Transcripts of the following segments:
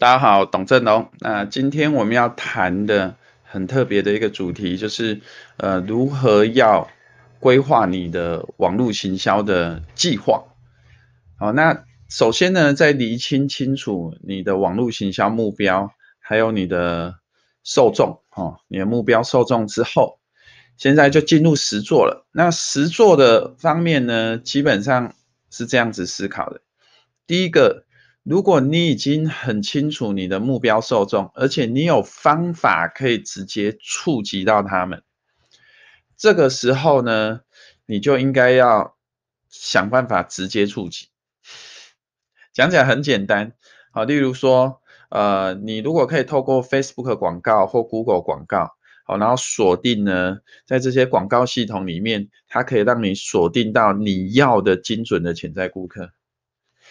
大家好，董振龙。那今天我们要谈的很特别的一个主题，就是呃，如何要规划你的网络行销的计划。好，那首先呢，在厘清清楚你的网络行销目标，还有你的受众，哦，你的目标受众之后，现在就进入实做了。那实做的方面呢，基本上是这样子思考的。第一个。如果你已经很清楚你的目标受众，而且你有方法可以直接触及到他们，这个时候呢，你就应该要想办法直接触及。讲起来很简单，好，例如说，呃，你如果可以透过 Facebook 广告或 Google 广告，好，然后锁定呢，在这些广告系统里面，它可以让你锁定到你要的精准的潜在顾客。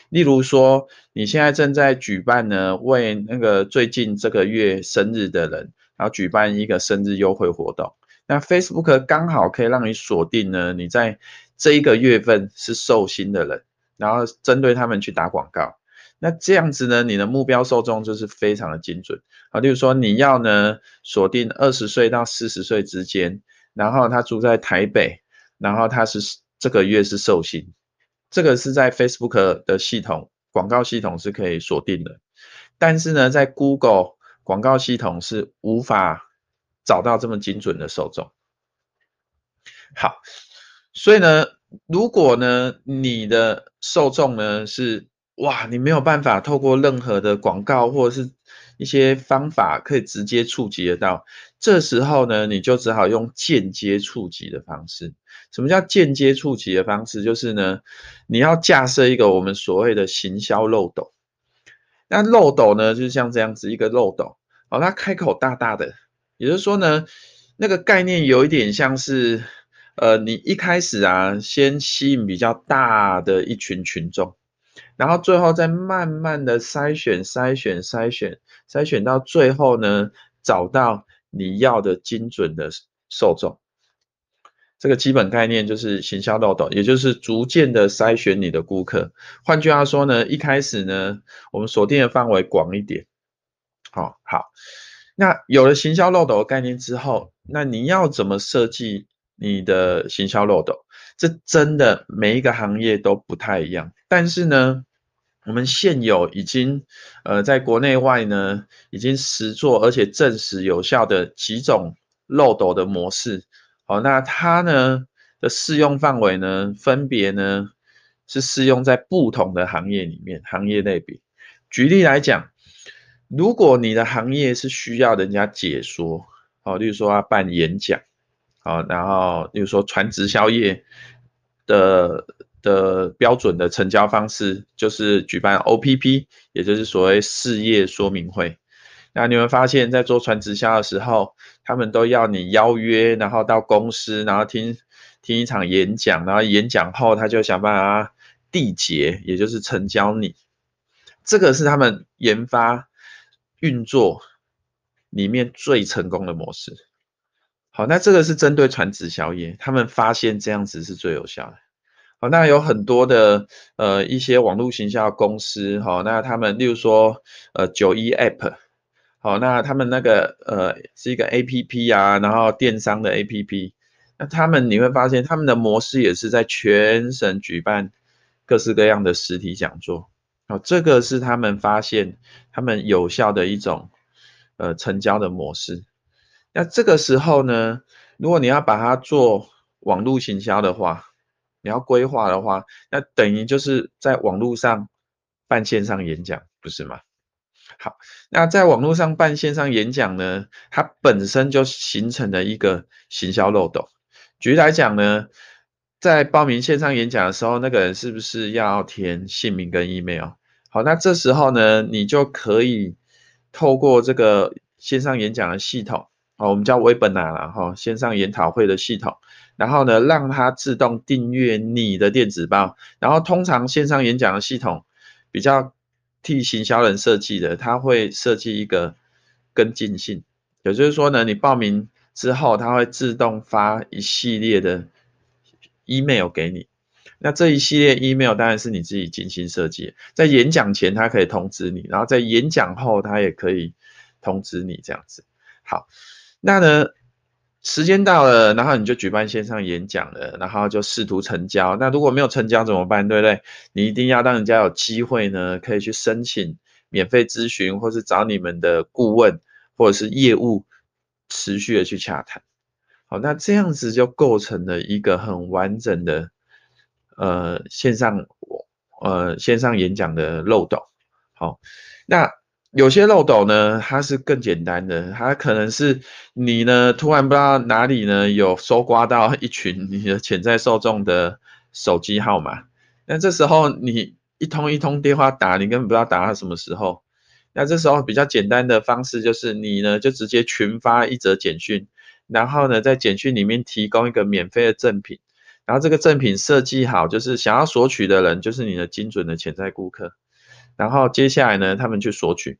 例如说，你现在正在举办呢，为那个最近这个月生日的人，然后举办一个生日优惠活动。那 Facebook 刚好可以让你锁定呢，你在这一个月份是寿星的人，然后针对他们去打广告。那这样子呢，你的目标受众就是非常的精准。啊，例如说你要呢锁定二十岁到四十岁之间，然后他住在台北，然后他是这个月是寿星。这个是在 Facebook 的系统广告系统是可以锁定的，但是呢，在 Google 广告系统是无法找到这么精准的受众。好，所以呢，如果呢，你的受众呢是哇，你没有办法透过任何的广告或者是一些方法可以直接触及得到，这时候呢，你就只好用间接触及的方式。什么叫间接触及的方式？就是呢，你要架设一个我们所谓的行销漏斗。那漏斗呢，就是像这样子一个漏斗，哦，它开口大大的，也就是说呢，那个概念有一点像是，呃，你一开始啊，先吸引比较大的一群群众，然后最后再慢慢的筛选、筛选、筛选、筛选到最后呢，找到你要的精准的受众。这个基本概念就是行销漏斗，也就是逐渐的筛选你的顾客。换句话说呢，一开始呢，我们锁定的范围广一点。好，好，那有了行销漏斗的概念之后，那你要怎么设计你的行销漏斗？这真的每一个行业都不太一样。但是呢，我们现有已经呃在国内外呢已经实作而且证实有效的几种漏斗的模式。好，那它呢的适用范围呢，分别呢是适用在不同的行业里面，行业类别。举例来讲，如果你的行业是需要人家解说，好，例如说要办演讲，好，然后例如说传直销业的的标准的成交方式，就是举办 OPP，也就是所谓事业说明会。那你会发现，在做传直销的时候，他们都要你邀约，然后到公司，然后听听一场演讲，然后演讲后他就想办法缔结，也就是成交你。这个是他们研发运作里面最成功的模式。好，那这个是针对传直销业，他们发现这样子是最有效的。好，那有很多的呃一些网络行销公司，好，那他们例如说呃九一 App。好，那他们那个呃是一个 APP 啊，然后电商的 APP，那他们你会发现他们的模式也是在全省举办各式各样的实体讲座，好，这个是他们发现他们有效的一种呃成交的模式。那这个时候呢，如果你要把它做网络行销的话，你要规划的话，那等于就是在网络上办线上演讲，不是吗？好，那在网络上办线上演讲呢，它本身就形成了一个行销漏斗。举例来讲呢，在报名线上演讲的时候，那个人是不是要填姓名跟 email？好，那这时候呢，你就可以透过这个线上演讲的系统，哦，我们叫 Webinar 啦，哈，线上研讨会的系统，然后呢，让它自动订阅你的电子报，然后通常线上演讲的系统比较。替行销人设计的，他会设计一个跟进性，也就是说呢，你报名之后，他会自动发一系列的 email 给你。那这一系列 email 当然是你自己精心设计，在演讲前他可以通知你，然后在演讲后他也可以通知你这样子。好，那呢，时间到了，然后你就举办线上演讲了，然后就试图成交。那如果没有成交怎么办？对不对？你一定要让人家有机会呢，可以去申请免费咨询，或是找你们的顾问或者是业务持续的去洽谈。好，那这样子就构成了一个很完整的呃线上呃线上演讲的漏斗。好，那有些漏斗呢，它是更简单的，它可能是你呢突然不知道哪里呢有搜刮到一群你的潜在受众的手机号码，那这时候你一通一通电话打，你根本不知道打到什么时候。那这时候比较简单的方式就是你呢就直接群发一则简讯。然后呢，在简讯里面提供一个免费的赠品，然后这个赠品设计好，就是想要索取的人就是你的精准的潜在顾客。然后接下来呢，他们去索取，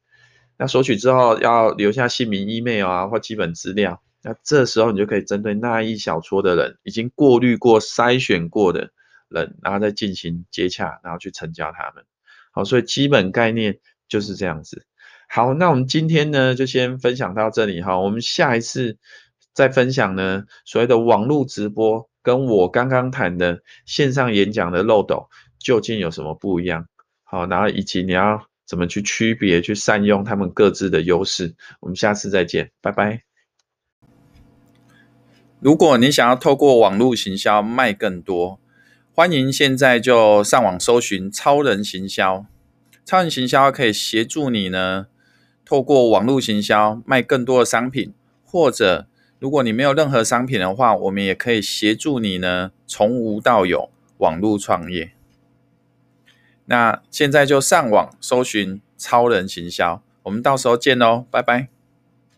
那索取之后要留下姓名、email 啊或基本资料。那这时候你就可以针对那一小撮的人，已经过滤过、筛选过的人，然后再进行接洽，然后去成交他们。好，所以基本概念就是这样子。好，那我们今天呢就先分享到这里哈，我们下一次。再分享呢，所谓的网络直播跟我刚刚谈的线上演讲的漏斗究竟有什么不一样？好，然后以及你要怎么去区别、去善用他们各自的优势。我们下次再见，拜拜。如果你想要透过网络行销卖更多，欢迎现在就上网搜寻超人行销。超人行销可以协助你呢，透过网络行销卖更多的商品，或者如果你没有任何商品的话，我们也可以协助你呢，从无到有网络创业。那现在就上网搜寻超人行销，我们到时候见喽，拜拜。